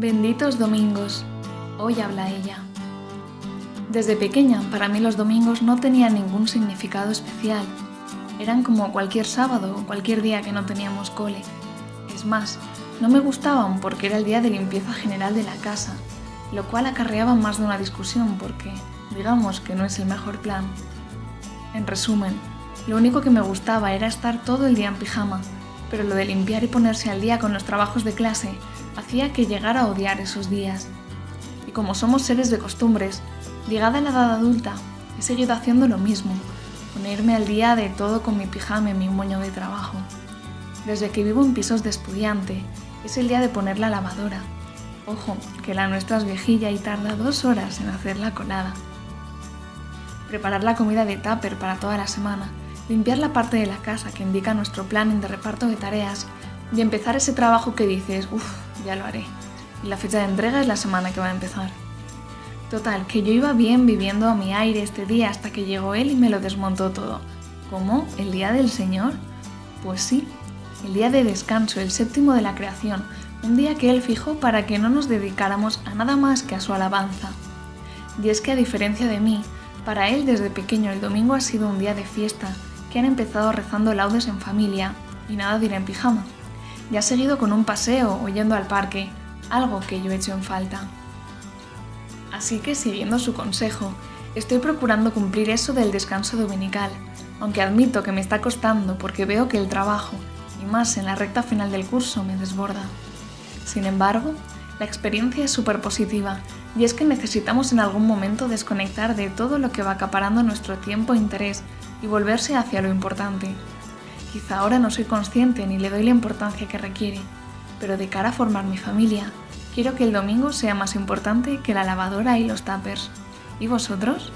Benditos domingos. Hoy habla ella. Desde pequeña, para mí los domingos no tenían ningún significado especial. Eran como cualquier sábado o cualquier día que no teníamos cole. Es más, no me gustaban porque era el día de limpieza general de la casa, lo cual acarreaba más de una discusión porque, digamos que no es el mejor plan. En resumen, lo único que me gustaba era estar todo el día en pijama, pero lo de limpiar y ponerse al día con los trabajos de clase hacía que llegara a odiar esos días. Y como somos seres de costumbres, llegada la edad adulta, he seguido haciendo lo mismo, ponerme al día de todo con mi pijama y mi moño de trabajo. Desde que vivo en pisos de estudiante, es el día de poner la lavadora. Ojo, que la nuestra es viejilla y tarda dos horas en hacer la colada. Preparar la comida de tupper para toda la semana, limpiar la parte de la casa que indica nuestro plan de reparto de tareas y empezar ese trabajo que dices, uff, ya lo haré. Y la fecha de entrega es la semana que va a empezar. Total, que yo iba bien viviendo a mi aire este día hasta que llegó él y me lo desmontó todo. ¿Cómo? ¿El día del Señor? Pues sí, el día de descanso, el séptimo de la creación, un día que él fijó para que no nos dedicáramos a nada más que a su alabanza. Y es que a diferencia de mí, para él desde pequeño el domingo ha sido un día de fiesta, que han empezado rezando laudes en familia y nada de ir en pijama y ha seguido con un paseo o yendo al parque, algo que yo he hecho en falta. Así que, siguiendo su consejo, estoy procurando cumplir eso del descanso dominical, aunque admito que me está costando porque veo que el trabajo, y más en la recta final del curso, me desborda. Sin embargo, la experiencia es súper positiva y es que necesitamos en algún momento desconectar de todo lo que va acaparando nuestro tiempo e interés y volverse hacia lo importante, Quizá ahora no soy consciente ni le doy la importancia que requiere, pero de cara a formar mi familia, quiero que el domingo sea más importante que la lavadora y los tuppers. ¿Y vosotros?